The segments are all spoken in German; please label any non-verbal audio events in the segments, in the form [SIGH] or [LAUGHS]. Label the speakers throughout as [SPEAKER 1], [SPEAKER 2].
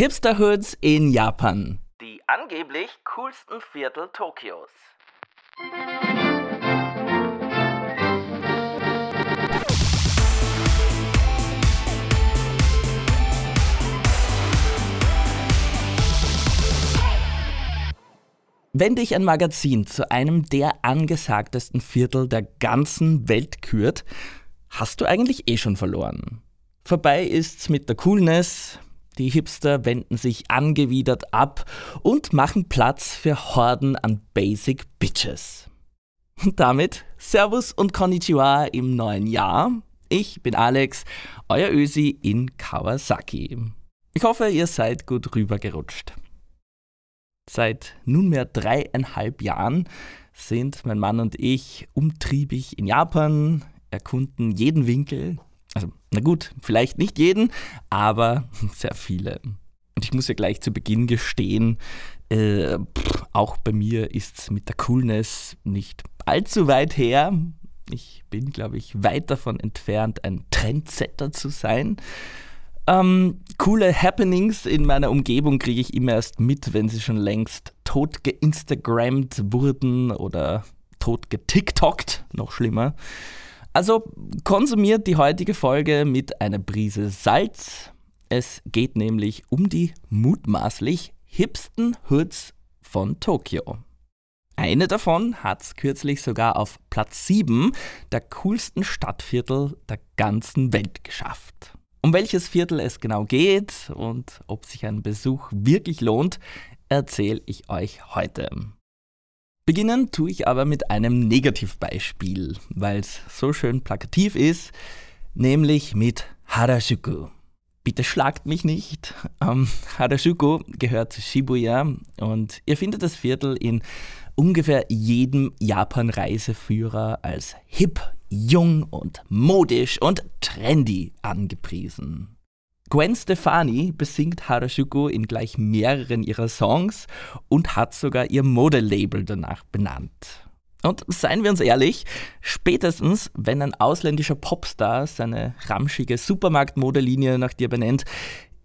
[SPEAKER 1] Hipsterhoods in Japan.
[SPEAKER 2] Die angeblich coolsten Viertel Tokios.
[SPEAKER 1] Wenn dich ein Magazin zu einem der angesagtesten Viertel der ganzen Welt kürt, hast du eigentlich eh schon verloren. Vorbei ist's mit der Coolness, die Hipster wenden sich angewidert ab und machen Platz für Horden an Basic Bitches. Und [LAUGHS] damit Servus und Konnichiwa im neuen Jahr. Ich bin Alex, euer Ösi in Kawasaki. Ich hoffe, ihr seid gut rübergerutscht. Seit nunmehr dreieinhalb Jahren sind mein Mann und ich umtriebig in Japan, erkunden jeden Winkel. Also, na gut, vielleicht nicht jeden, aber sehr viele. Und ich muss ja gleich zu Beginn gestehen, äh, pff, auch bei mir ist es mit der Coolness nicht allzu weit her. Ich bin, glaube ich, weit davon entfernt, ein Trendsetter zu sein. Ähm, coole Happenings in meiner Umgebung kriege ich immer erst mit, wenn sie schon längst tot geinstagrammt wurden oder tot getiktokt, noch schlimmer. Also konsumiert die heutige Folge mit einer Prise Salz. Es geht nämlich um die mutmaßlich hipsten Hoods von Tokio. Eine davon hat es kürzlich sogar auf Platz 7 der coolsten Stadtviertel der ganzen Welt geschafft. Um welches Viertel es genau geht und ob sich ein Besuch wirklich lohnt, erzähle ich euch heute. Beginnen tue ich aber mit einem Negativbeispiel, weil es so schön plakativ ist, nämlich mit Harajuku. Bitte schlagt mich nicht. Ähm, Harajuku gehört zu Shibuya und ihr findet das Viertel in ungefähr jedem Japan-Reiseführer als hip, jung und modisch und trendy angepriesen. Gwen Stefani besingt Harajuku in gleich mehreren ihrer Songs und hat sogar ihr Modelabel danach benannt. Und seien wir uns ehrlich, spätestens wenn ein ausländischer Popstar seine ramschige Supermarktmodelinie nach dir benennt,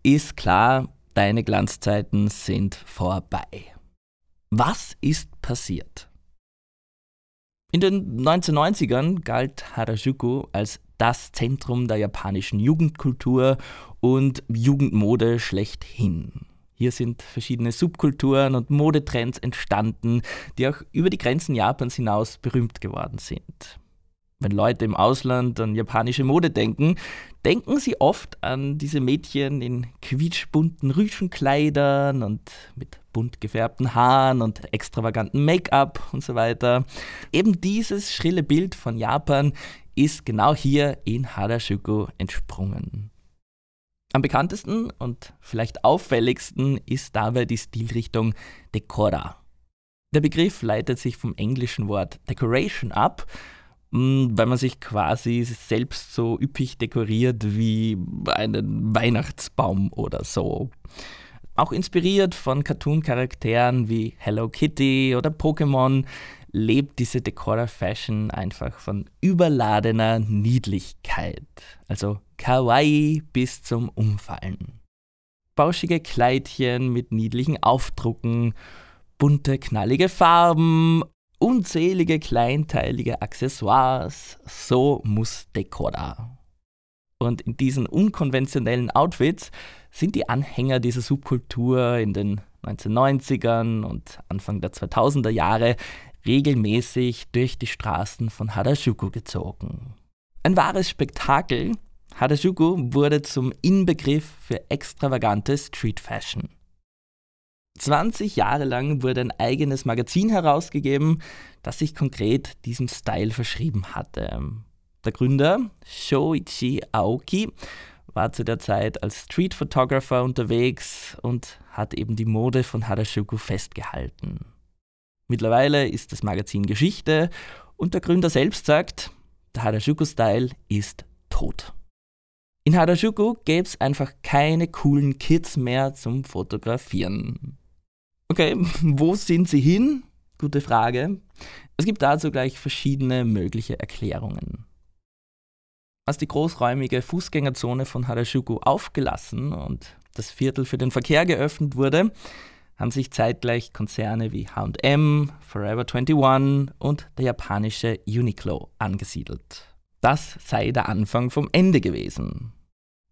[SPEAKER 1] ist klar, deine Glanzzeiten sind vorbei. Was ist passiert? In den 1990ern galt Harajuku als das Zentrum der japanischen Jugendkultur und Jugendmode schlechthin. Hier sind verschiedene Subkulturen und Modetrends entstanden, die auch über die Grenzen Japans hinaus berühmt geworden sind. Wenn Leute im Ausland an japanische Mode denken, denken sie oft an diese Mädchen in quietschbunten Rüschenkleidern und mit bunt gefärbten Haaren und extravaganten Make-up und so weiter. Eben dieses schrille Bild von Japan ist genau hier in Harajuku entsprungen. Am bekanntesten und vielleicht auffälligsten ist dabei die Stilrichtung Decora. Der Begriff leitet sich vom englischen Wort Decoration ab, mm, weil man sich quasi selbst so üppig dekoriert wie einen Weihnachtsbaum oder so. Auch inspiriert von Cartoon-Charakteren wie Hello Kitty oder Pokémon lebt diese Decora Fashion einfach von überladener Niedlichkeit. Also kawaii bis zum Umfallen. Bauschige Kleidchen mit niedlichen Aufdrucken, bunte, knallige Farben, unzählige kleinteilige Accessoires. So muss Decora. Und in diesen unkonventionellen Outfits sind die Anhänger dieser Subkultur in den 1990ern und Anfang der 2000er Jahre regelmäßig durch die Straßen von Harajuku gezogen. Ein wahres Spektakel, Harajuku wurde zum Inbegriff für extravagante Street Fashion. 20 Jahre lang wurde ein eigenes Magazin herausgegeben, das sich konkret diesem Style verschrieben hatte. Der Gründer, Shoichi Aoki, war zu der Zeit als Street Photographer unterwegs und hat eben die Mode von Harajuku festgehalten. Mittlerweile ist das Magazin Geschichte und der Gründer selbst sagt, der Harajuku-Style ist tot. In Harajuku gäbe es einfach keine coolen Kids mehr zum Fotografieren. Okay, [LAUGHS] wo sind sie hin? Gute Frage. Es gibt dazu gleich verschiedene mögliche Erklärungen. Als die großräumige Fußgängerzone von Harajuku aufgelassen und das Viertel für den Verkehr geöffnet wurde, haben sich zeitgleich Konzerne wie HM, Forever 21 und der japanische Uniqlo angesiedelt. Das sei der Anfang vom Ende gewesen.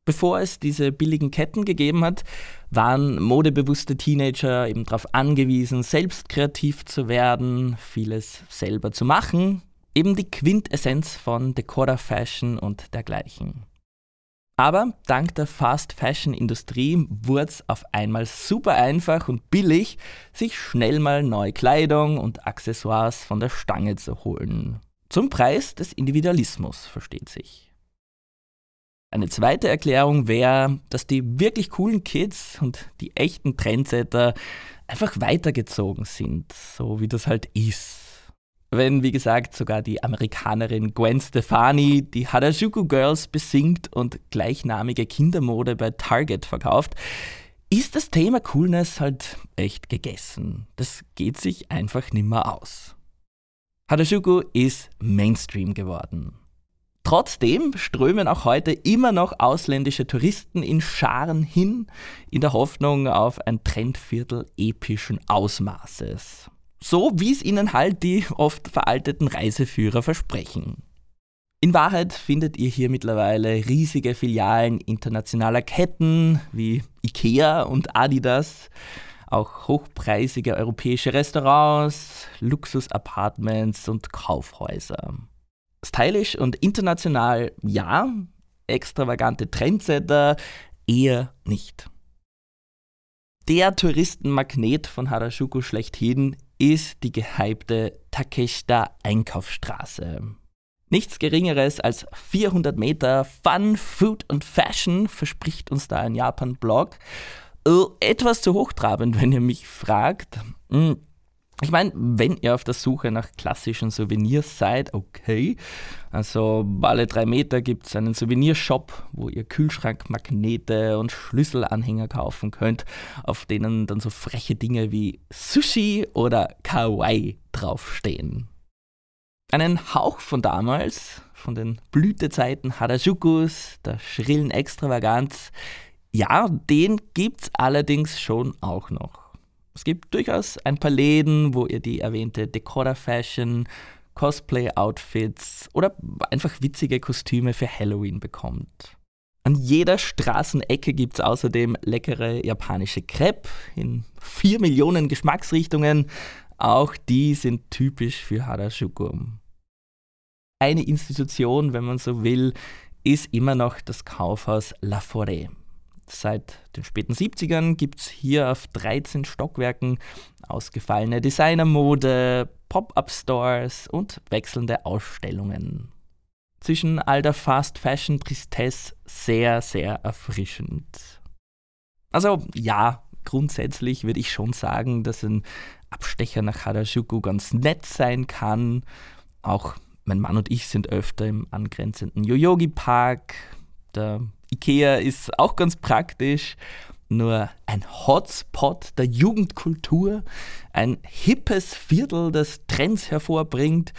[SPEAKER 1] Bevor es diese billigen Ketten gegeben hat, waren modebewusste Teenager eben darauf angewiesen, selbst kreativ zu werden, vieles selber zu machen. Eben die Quintessenz von Decora Fashion und dergleichen. Aber dank der Fast Fashion Industrie wurde es auf einmal super einfach und billig, sich schnell mal neue Kleidung und Accessoires von der Stange zu holen. Zum Preis des Individualismus, versteht sich. Eine zweite Erklärung wäre, dass die wirklich coolen Kids und die echten Trendsetter einfach weitergezogen sind, so wie das halt ist. Wenn, wie gesagt, sogar die Amerikanerin Gwen Stefani die Harajuku Girls besingt und gleichnamige Kindermode bei Target verkauft, ist das Thema Coolness halt echt gegessen. Das geht sich einfach nimmer aus. Harajuku ist Mainstream geworden. Trotzdem strömen auch heute immer noch ausländische Touristen in Scharen hin, in der Hoffnung auf ein Trendviertel epischen Ausmaßes. So wie es ihnen halt die oft veralteten Reiseführer versprechen. In Wahrheit findet ihr hier mittlerweile riesige Filialen internationaler Ketten wie IKEA und Adidas, auch hochpreisige europäische Restaurants, Luxus-Apartments und Kaufhäuser. Stylisch und international ja, extravagante Trendsetter eher nicht. Der Touristenmagnet von Harajuku schlechthin ist die gehypte Takeshita Einkaufsstraße. Nichts Geringeres als 400 Meter Fun, Food und Fashion verspricht uns da ein Japan-Blog. Äh, etwas zu hochtrabend, [LAUGHS] wenn ihr mich fragt. Ich meine, wenn ihr auf der Suche nach klassischen Souvenirs seid, okay. Also alle drei Meter gibt es einen Souvenirshop, wo ihr Kühlschrankmagnete und Schlüsselanhänger kaufen könnt, auf denen dann so freche Dinge wie Sushi oder Kawaii draufstehen. Einen Hauch von damals, von den Blütezeiten Harajukus, der schrillen Extravaganz, ja, den gibt's allerdings schon auch noch. Es gibt durchaus ein paar Läden, wo ihr die erwähnte Decora-Fashion, Cosplay-Outfits oder einfach witzige Kostüme für Halloween bekommt. An jeder Straßenecke gibt es außerdem leckere japanische Crepe in vier Millionen Geschmacksrichtungen. Auch die sind typisch für Harajuku. Eine Institution, wenn man so will, ist immer noch das Kaufhaus La Forêt. Seit den späten 70ern gibt es hier auf 13 Stockwerken ausgefallene Designermode, Pop-up-Stores und wechselnde Ausstellungen. Zwischen all der Fast-Fashion-Tristesse sehr, sehr erfrischend. Also ja, grundsätzlich würde ich schon sagen, dass ein Abstecher nach Harajuku ganz nett sein kann. Auch mein Mann und ich sind öfter im angrenzenden Yoyogi Park. Ikea ist auch ganz praktisch. Nur ein Hotspot der Jugendkultur, ein hippes Viertel, das Trends hervorbringt,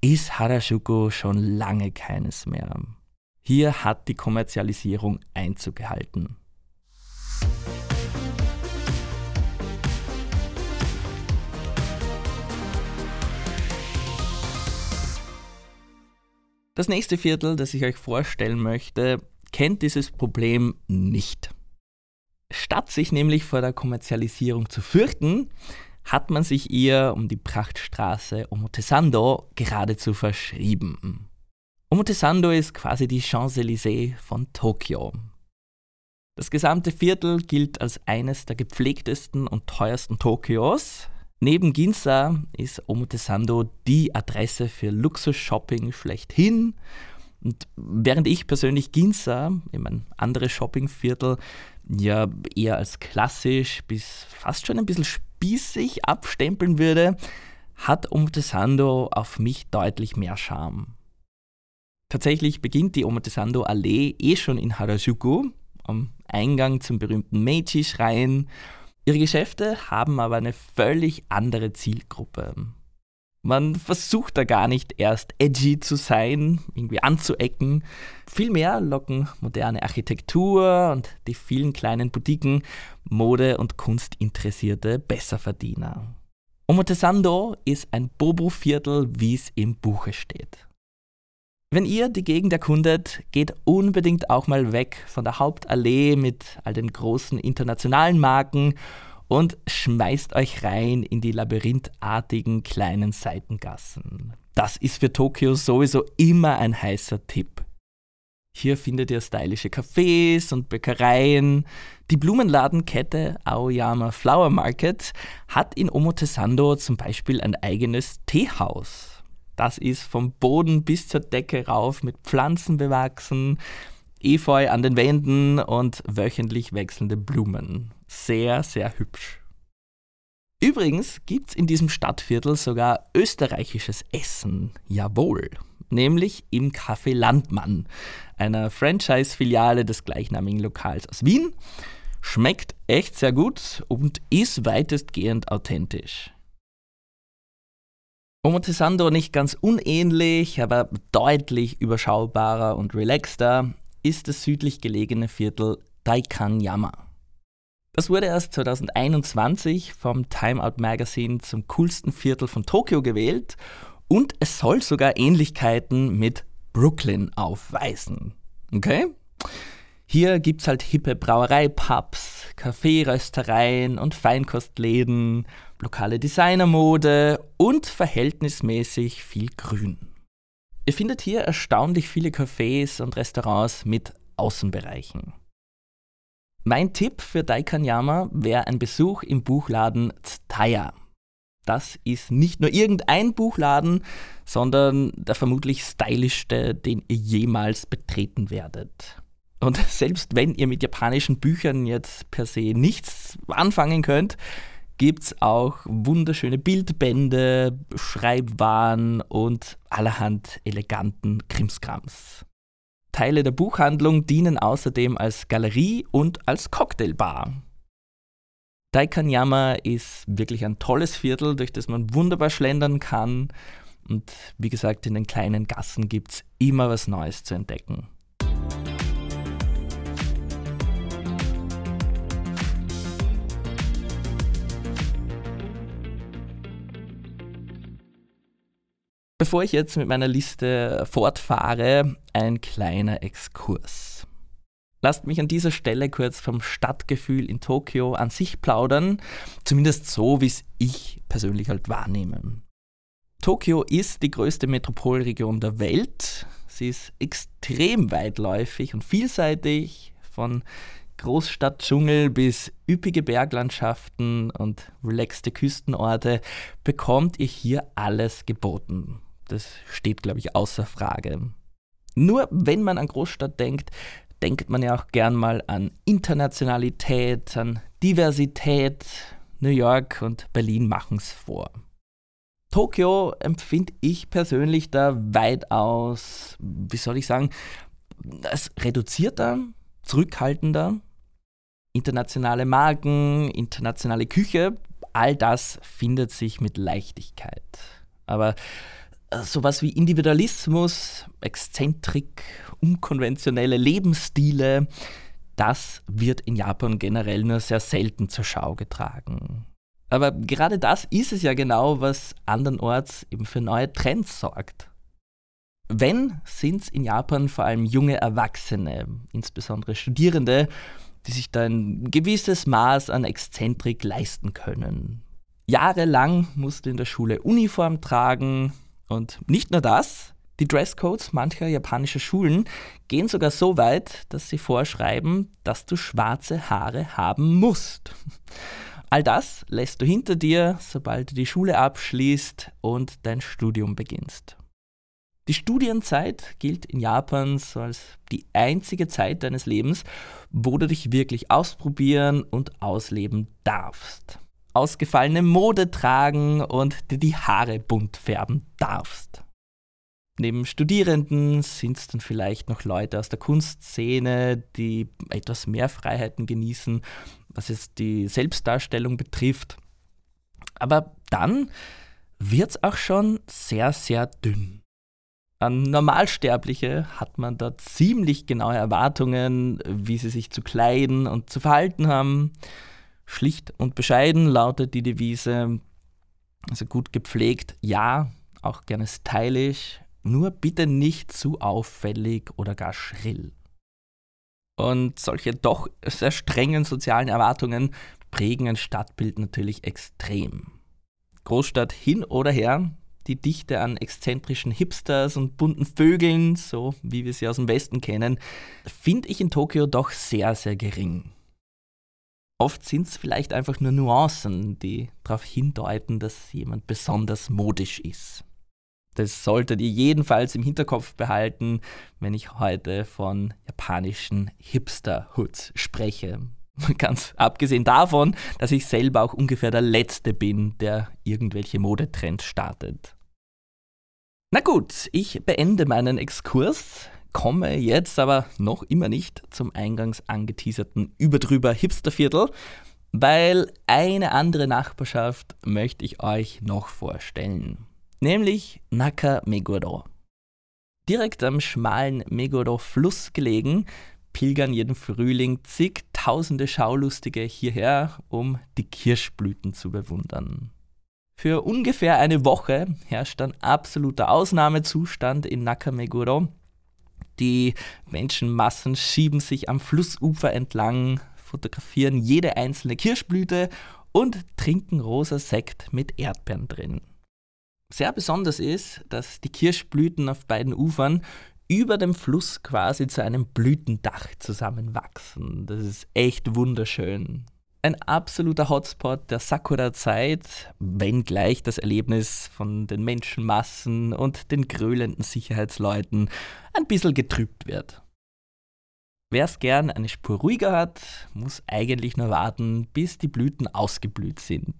[SPEAKER 1] ist Harajuku schon lange keines mehr. Hier hat die Kommerzialisierung Einzug gehalten. Das nächste Viertel, das ich euch vorstellen möchte, kennt dieses Problem nicht. Statt sich nämlich vor der Kommerzialisierung zu fürchten, hat man sich ihr um die Prachtstraße Omotesando geradezu verschrieben. Omotesando ist quasi die Champs-Élysées von Tokio. Das gesamte Viertel gilt als eines der gepflegtesten und teuersten Tokios. Neben Ginza ist Omotesando die Adresse für Luxus-Shopping schlechthin und während ich persönlich Ginza, eben ein anderes Shoppingviertel, ja eher als klassisch bis fast schon ein bisschen spießig abstempeln würde, hat Omotesando auf mich deutlich mehr Charme. Tatsächlich beginnt die Omotesando Allee eh schon in Harajuku, am Eingang zum berühmten Meiji-Schrein. Ihre Geschäfte haben aber eine völlig andere Zielgruppe. Man versucht da gar nicht erst edgy zu sein, irgendwie anzuecken. Vielmehr locken moderne Architektur und die vielen kleinen Boutiquen Mode- und Kunstinteressierte Besserverdiener. Omotesando ist ein Bobo-Viertel, wie es im Buche steht. Wenn ihr die Gegend erkundet, geht unbedingt auch mal weg von der Hauptallee mit all den großen internationalen Marken und schmeißt euch rein in die labyrinthartigen kleinen Seitengassen. Das ist für Tokio sowieso immer ein heißer Tipp. Hier findet ihr stylische Cafés und Bäckereien. Die Blumenladenkette Aoyama Flower Market hat in Omotesando zum Beispiel ein eigenes Teehaus. Das ist vom Boden bis zur Decke rauf mit Pflanzen bewachsen, Efeu an den Wänden und wöchentlich wechselnde Blumen. Sehr, sehr hübsch. Übrigens gibt es in diesem Stadtviertel sogar österreichisches Essen. Jawohl. Nämlich im Café Landmann, einer Franchise-Filiale des gleichnamigen Lokals aus Wien. Schmeckt echt sehr gut und ist weitestgehend authentisch. Omotesando nicht ganz unähnlich, aber deutlich überschaubarer und relaxter ist das südlich gelegene Viertel Daikanyama. Das wurde erst 2021 vom Time Out Magazine zum coolsten Viertel von Tokio gewählt und es soll sogar Ähnlichkeiten mit Brooklyn aufweisen. Okay? Hier gibt's halt hippe Brauereipubs, Kaffeeröstereien und Feinkostläden, lokale Designermode und verhältnismäßig viel Grün. Ihr findet hier erstaunlich viele Cafés und Restaurants mit Außenbereichen. Mein Tipp für Daikanyama wäre ein Besuch im Buchladen Tsutaya. Das ist nicht nur irgendein Buchladen, sondern der vermutlich stylischste, den ihr jemals betreten werdet. Und [LAUGHS] selbst wenn ihr mit japanischen Büchern jetzt per se nichts anfangen könnt, gibt es auch wunderschöne Bildbände, Schreibwaren und allerhand eleganten Krimskrams. Teile der Buchhandlung dienen außerdem als Galerie und als Cocktailbar. Daikanyama ist wirklich ein tolles Viertel, durch das man wunderbar schlendern kann. Und wie gesagt, in den kleinen Gassen gibt es immer was Neues zu entdecken. Bevor ich jetzt mit meiner Liste fortfahre, ein kleiner Exkurs. Lasst mich an dieser Stelle kurz vom Stadtgefühl in Tokio an sich plaudern, zumindest so, wie es ich persönlich halt wahrnehme. Tokio ist die größte Metropolregion der Welt. Sie ist extrem weitläufig und vielseitig, von Großstadtdschungel bis üppige Berglandschaften und relaxte Küstenorte bekommt ihr hier alles geboten. Das steht, glaube ich, außer Frage. Nur wenn man an Großstadt denkt, denkt man ja auch gern mal an Internationalität, an Diversität. New York und Berlin machen es vor. Tokio empfinde ich persönlich da weitaus, wie soll ich sagen, als reduzierter, zurückhaltender. Internationale Marken, internationale Küche, all das findet sich mit Leichtigkeit. Aber sowas wie Individualismus, Exzentrik, unkonventionelle Lebensstile, das wird in Japan generell nur sehr selten zur Schau getragen. Aber gerade das ist es ja genau, was andernorts eben für neue Trends sorgt. Wenn, sind es in Japan vor allem junge Erwachsene, insbesondere Studierende, die sich da ein gewisses Maß an Exzentrik leisten können. Jahrelang musste in der Schule Uniform tragen, und nicht nur das, die Dresscodes mancher japanischer Schulen gehen sogar so weit, dass sie vorschreiben, dass du schwarze Haare haben musst. All das lässt du hinter dir, sobald du die Schule abschließt und dein Studium beginnst. Die Studienzeit gilt in Japan so als die einzige Zeit deines Lebens, wo du dich wirklich ausprobieren und ausleben darfst ausgefallene Mode tragen und dir die Haare bunt färben darfst. Neben Studierenden sind es dann vielleicht noch Leute aus der Kunstszene, die etwas mehr Freiheiten genießen, was jetzt die Selbstdarstellung betrifft. Aber dann wird's auch schon sehr, sehr dünn. An Normalsterbliche hat man da ziemlich genaue Erwartungen, wie sie sich zu kleiden und zu verhalten haben. Schlicht und bescheiden lautet die Devise, also gut gepflegt, ja, auch gerne stylisch, nur bitte nicht zu auffällig oder gar schrill. Und solche doch sehr strengen sozialen Erwartungen prägen ein Stadtbild natürlich extrem. Großstadt hin oder her, die Dichte an exzentrischen Hipsters und bunten Vögeln, so wie wir sie aus dem Westen kennen, finde ich in Tokio doch sehr, sehr gering. Oft sind es vielleicht einfach nur Nuancen, die darauf hindeuten, dass jemand besonders modisch ist. Das solltet ihr jedenfalls im Hinterkopf behalten, wenn ich heute von japanischen Hipster-Hoods spreche. [LAUGHS] Ganz abgesehen davon, dass ich selber auch ungefähr der Letzte bin, der irgendwelche Modetrends startet. Na gut, ich beende meinen Exkurs, komme jetzt aber noch immer nicht zum eingangs angeteaserten überdrüber Hipsterviertel, weil eine andere Nachbarschaft möchte ich euch noch vorstellen, nämlich Nakameguro. Direkt am schmalen Meguro-Fluss gelegen, pilgern jeden Frühling zigtausende Schaulustige hierher, um die Kirschblüten zu bewundern. Für ungefähr eine Woche herrscht ein absoluter Ausnahmezustand in Nakameguro. Die Menschenmassen schieben sich am Flussufer entlang, fotografieren jede einzelne Kirschblüte und trinken rosa Sekt mit Erdbeeren drin. Sehr besonders ist, dass die Kirschblüten auf beiden Ufern über dem Fluss quasi zu einem Blütendach zusammenwachsen. Das ist echt wunderschön. Ein absoluter Hotspot der Sakura-Zeit, wenngleich das Erlebnis von den Menschenmassen und den gröhlenden Sicherheitsleuten ein bisschen getrübt wird. Wer es gern eine Spur ruhiger hat, muss eigentlich nur warten, bis die Blüten ausgeblüht sind.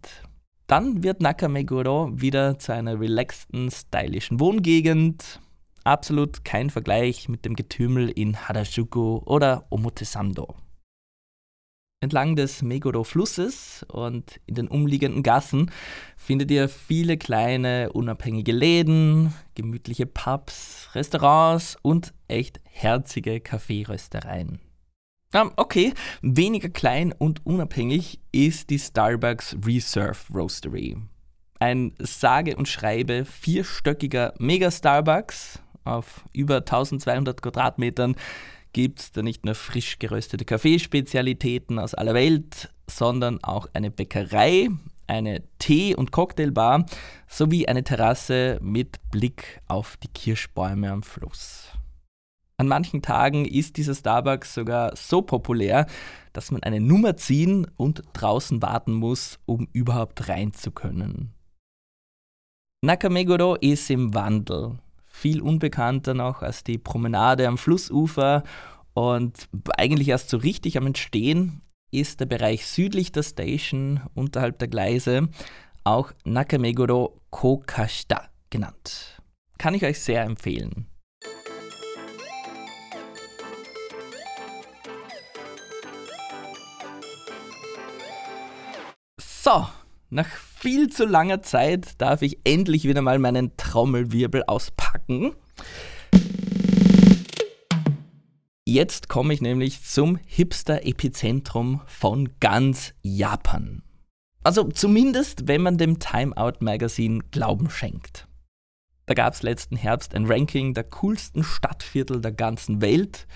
[SPEAKER 1] Dann wird Nakameguro wieder zu einer relaxten, stylischen Wohngegend, absolut kein Vergleich mit dem Getümmel in Harajuku oder Omotesando. Entlang des Meguro-Flusses und in den umliegenden Gassen findet ihr viele kleine unabhängige Läden, gemütliche Pubs, Restaurants und echt herzige Kaffeeröstereien. Um, okay, weniger klein und unabhängig ist die Starbucks Reserve Roastery. Ein sage und schreibe vierstöckiger Mega-Starbucks auf über 1200 Quadratmetern gibt es da nicht nur frisch geröstete Kaffeespezialitäten aus aller Welt, sondern auch eine Bäckerei, eine Tee- und Cocktailbar sowie eine Terrasse mit Blick auf die Kirschbäume am Fluss. An manchen Tagen ist dieser Starbucks sogar so populär, dass man eine Nummer ziehen und draußen warten muss, um überhaupt rein zu können. Nakameguro ist im Wandel viel unbekannter noch als die Promenade am Flussufer und eigentlich erst so richtig am Entstehen ist der Bereich südlich der Station unterhalb der Gleise auch Nakameguro Kokashita genannt. Kann ich euch sehr empfehlen. So, nach viel zu langer Zeit darf ich endlich wieder mal meinen Trommelwirbel auspacken. Jetzt komme ich nämlich zum Hipster-Epizentrum von ganz Japan. Also zumindest, wenn man dem Time Out Magazine Glauben schenkt. Da gab es letzten Herbst ein Ranking der coolsten Stadtviertel der ganzen Welt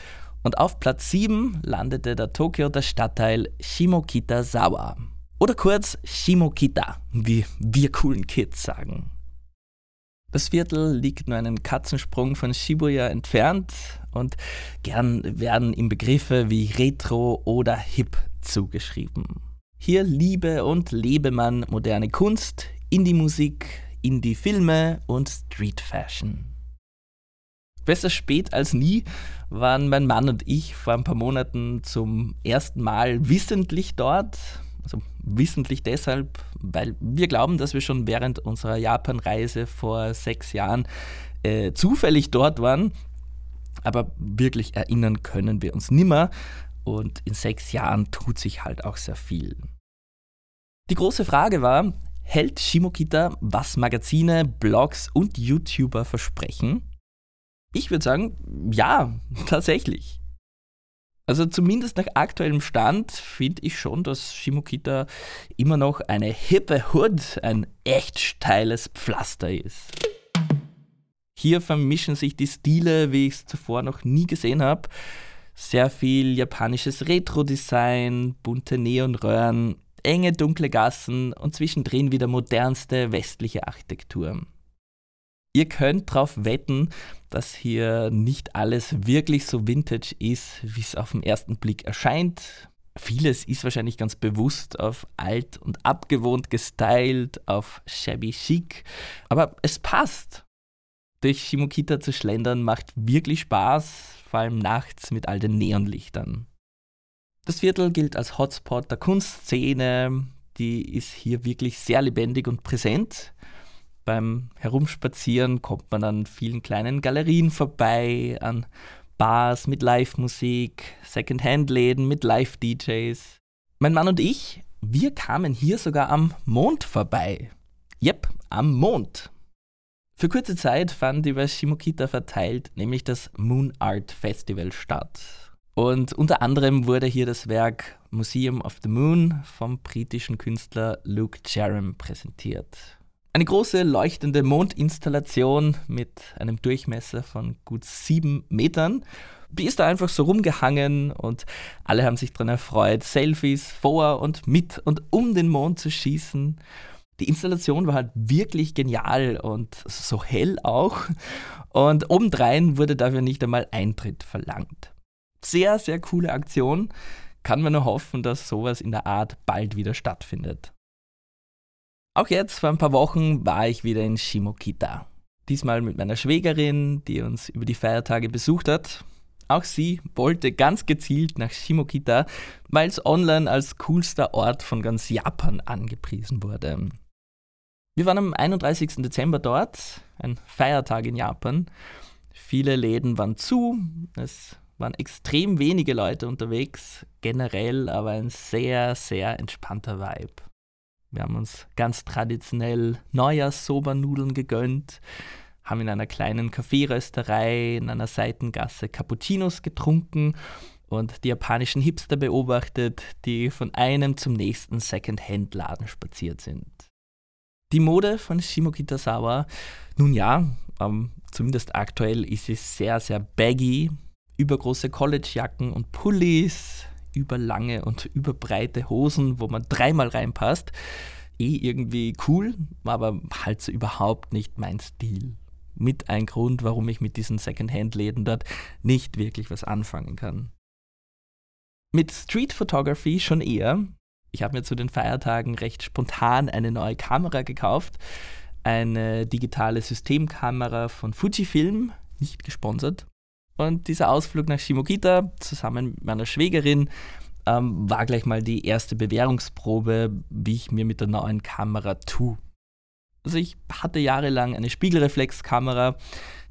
[SPEAKER 1] und auf Platz 7 landete der Tokio der Stadtteil Shimokitazawa. Oder kurz Shimokita, wie wir coolen Kids sagen. Das Viertel liegt nur einen Katzensprung von Shibuya entfernt und gern werden ihm Begriffe wie Retro oder Hip zugeschrieben. Hier liebe und lebe man moderne Kunst, Indie-Musik, Indie-Filme und Street Fashion. Besser spät als nie waren mein Mann und ich vor ein paar Monaten zum ersten Mal wissentlich dort also wissentlich deshalb, weil wir glauben, dass wir schon während unserer Japan-Reise vor sechs Jahren äh, zufällig dort waren. Aber wirklich erinnern können wir uns nimmer. Und in sechs Jahren tut sich halt auch sehr viel. Die große Frage war, Hält Shimokita, was Magazine, Blogs und YouTuber versprechen? Ich würde sagen, ja, [LAUGHS] tatsächlich. Also zumindest nach aktuellem Stand finde ich schon, dass Shimokita immer noch eine hippe Hood, ein echt steiles Pflaster ist. Hier vermischen sich die Stile, wie ich es zuvor noch nie gesehen habe. Sehr viel japanisches Retro-Design, bunte Neonröhren, enge dunkle Gassen und zwischendrin wieder modernste westliche Architektur. Ihr könnt darauf wetten, dass hier nicht alles wirklich so vintage ist, wie es auf den ersten Blick erscheint. Vieles ist wahrscheinlich ganz bewusst auf alt und abgewohnt gestylt, auf shabby chic, aber es passt. Durch Shimokita zu schlendern macht wirklich Spaß, vor allem nachts mit all den Neonlichtern. Das Viertel gilt als Hotspot der Kunstszene, die ist hier wirklich sehr lebendig und präsent. Beim Herumspazieren kommt man an vielen kleinen Galerien vorbei, an Bars mit Live-Musik, Second-Hand-Läden mit Live-DJs. Mein Mann und ich, wir kamen hier sogar am Mond vorbei. Jep, am Mond. Für kurze Zeit fand über Shimokita verteilt nämlich das Moon Art Festival statt. Und unter anderem wurde hier das Werk Museum of the Moon vom britischen Künstler Luke Jerram präsentiert. Eine große leuchtende Mondinstallation mit einem Durchmesser von gut sieben Metern. Die ist da einfach so rumgehangen und alle haben sich daran erfreut, Selfies vor und mit und um den Mond zu schießen. Die Installation war halt wirklich genial und so hell auch. Und obendrein wurde dafür nicht einmal Eintritt verlangt. Sehr, sehr coole Aktion. Kann man nur hoffen, dass sowas in der Art bald wieder stattfindet. Auch jetzt, vor ein paar Wochen, war ich wieder in Shimokita. Diesmal mit meiner Schwägerin, die uns über die Feiertage besucht hat. Auch sie wollte ganz gezielt nach Shimokita, weil es online als coolster Ort von ganz Japan angepriesen wurde. Wir waren am 31. Dezember dort, ein Feiertag in Japan. Viele Läden waren zu, es waren extrem wenige Leute unterwegs, generell aber ein sehr, sehr entspannter Vibe. Wir haben uns ganz traditionell Neujahrs-Soba-Nudeln gegönnt, haben in einer kleinen Kaffeerösterei in einer Seitengasse Cappuccinos getrunken und die japanischen Hipster beobachtet, die von einem zum nächsten Second-Hand-Laden spaziert sind. Die Mode von Shimokita Sawa, nun ja, ähm, zumindest aktuell ist sie sehr, sehr baggy. Übergroße Collegejacken und Pullis, überlange und überbreite Hosen, wo man dreimal reinpasst. Eh irgendwie cool, aber halt so überhaupt nicht mein Stil. Mit ein Grund, warum ich mit diesen Secondhand-Läden dort nicht wirklich was anfangen kann. Mit Street Photography schon eher, ich habe mir zu den Feiertagen recht spontan eine neue Kamera gekauft. Eine digitale Systemkamera von Fujifilm, nicht gesponsert. Und dieser Ausflug nach Shimokita zusammen mit meiner Schwägerin ähm, war gleich mal die erste Bewährungsprobe, wie ich mir mit der neuen Kamera tue. Also ich hatte jahrelang eine Spiegelreflexkamera,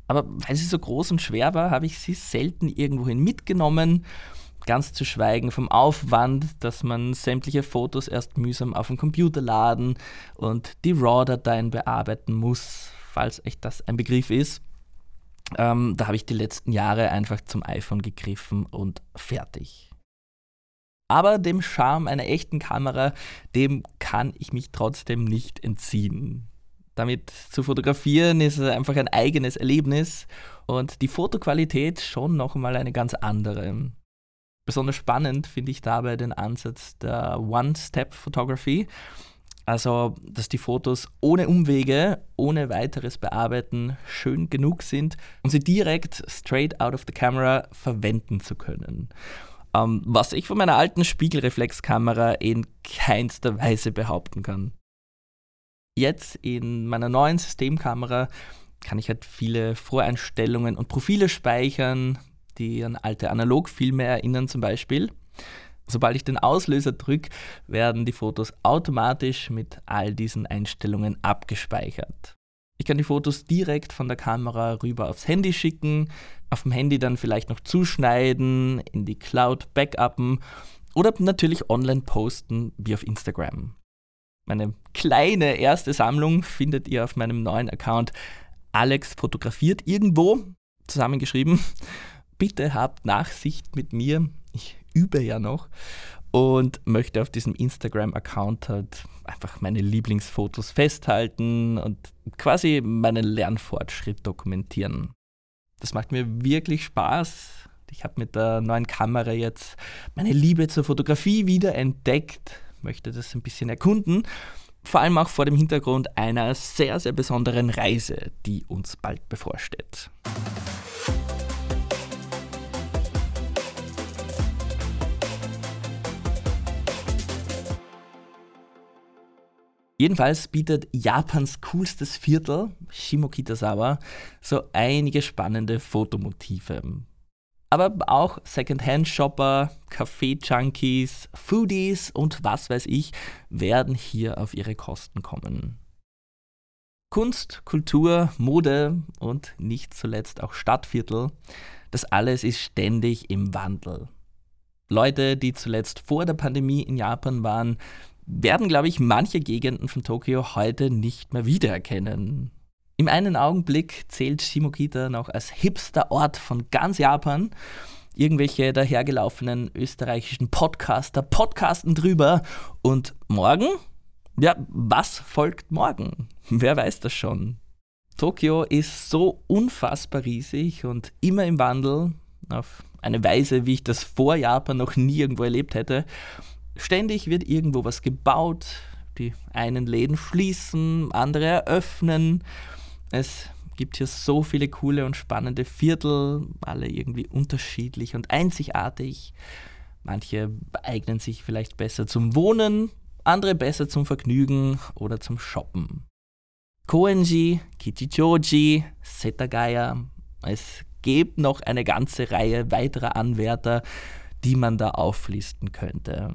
[SPEAKER 1] aber weil sie so groß und schwer war, habe ich sie selten irgendwohin mitgenommen Ganz zu schweigen vom Aufwand, dass man sämtliche Fotos erst mühsam auf den Computer laden und die RAW-Dateien bearbeiten muss, falls echt das ein Begriff ist. Ähm, da habe ich die letzten Jahre einfach zum iPhone gegriffen und fertig. Aber dem Charme einer echten Kamera, dem kann ich mich trotzdem nicht entziehen. Damit zu fotografieren ist einfach ein eigenes Erlebnis und die Fotoqualität schon nochmal eine ganz andere. Besonders spannend finde ich dabei den Ansatz der One-Step-Photography. Also, dass die Fotos ohne Umwege, ohne weiteres Bearbeiten schön genug sind, um sie direkt straight out of the camera verwenden zu können. Ähm, was ich von meiner alten Spiegelreflexkamera in keinster Weise behaupten kann. Jetzt in meiner neuen Systemkamera kann ich halt viele Voreinstellungen und Profile speichern, die an alte Analogfilme erinnern zum Beispiel. Sobald ich den Auslöser drücke, werden die Fotos automatisch mit all diesen Einstellungen abgespeichert. Ich kann die Fotos direkt von der Kamera rüber aufs Handy schicken, auf dem Handy dann vielleicht noch zuschneiden, in die Cloud backuppen oder natürlich online posten wie auf Instagram. Meine kleine erste Sammlung findet ihr auf meinem neuen Account Alex fotografiert irgendwo zusammengeschrieben. Bitte habt Nachsicht mit mir. Ich übe ja noch und möchte auf diesem Instagram-Account halt einfach meine Lieblingsfotos festhalten und quasi meinen Lernfortschritt dokumentieren. Das macht mir wirklich Spaß. Ich habe mit der neuen Kamera jetzt meine Liebe zur Fotografie wieder entdeckt, möchte das ein bisschen erkunden, vor allem auch vor dem Hintergrund einer sehr, sehr besonderen Reise, die uns bald bevorsteht. Jedenfalls bietet Japans coolstes Viertel, Shimokitazawa, so einige spannende Fotomotive. Aber auch Secondhand-Shopper, Kaffee-Junkies, Foodies und was weiß ich werden hier auf ihre Kosten kommen. Kunst, Kultur, Mode und nicht zuletzt auch Stadtviertel, das alles ist ständig im Wandel. Leute, die zuletzt vor der Pandemie in Japan waren, werden, glaube ich, manche Gegenden von Tokio heute nicht mehr wiedererkennen. Im einen Augenblick zählt Shimokita noch als hipster Ort von ganz Japan. Irgendwelche dahergelaufenen österreichischen Podcaster podcasten drüber. Und morgen? Ja, was folgt morgen? Wer weiß das schon? Tokio ist so unfassbar riesig und immer im Wandel, auf eine Weise, wie ich das vor Japan noch nie irgendwo erlebt hätte. Ständig wird irgendwo was gebaut, die einen Läden schließen, andere eröffnen. Es gibt hier so viele coole und spannende Viertel, alle irgendwie unterschiedlich und einzigartig. Manche eignen sich vielleicht besser zum Wohnen, andere besser zum Vergnügen oder zum Shoppen. Koenji, Kichichoji, Setagaya, es gibt noch eine ganze Reihe weiterer Anwärter, die man da auflisten könnte.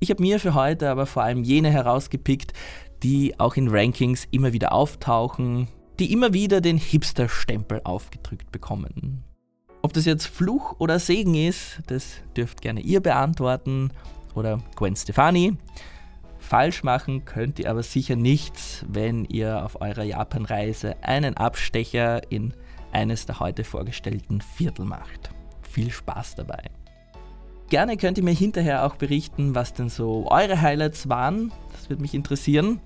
[SPEAKER 1] Ich habe mir für heute aber vor allem jene herausgepickt, die auch in Rankings immer wieder auftauchen, die immer wieder den Hipster-Stempel aufgedrückt bekommen. Ob das jetzt Fluch oder Segen ist, das dürft gerne ihr beantworten oder Gwen Stefani. Falsch machen könnt ihr aber sicher nichts, wenn ihr auf eurer Japan-Reise einen Abstecher in eines der heute vorgestellten Viertel macht. Viel Spaß dabei! Gerne könnt ihr mir hinterher auch berichten, was denn so eure Highlights waren. Das würde mich interessieren.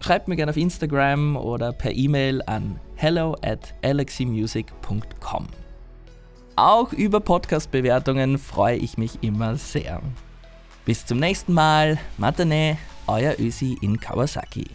[SPEAKER 1] Schreibt mir gerne auf Instagram oder per E-Mail an hello at aleximusic.com. Auch über Podcast-Bewertungen freue ich mich immer sehr. Bis zum nächsten Mal. Matane, euer Ösi in Kawasaki.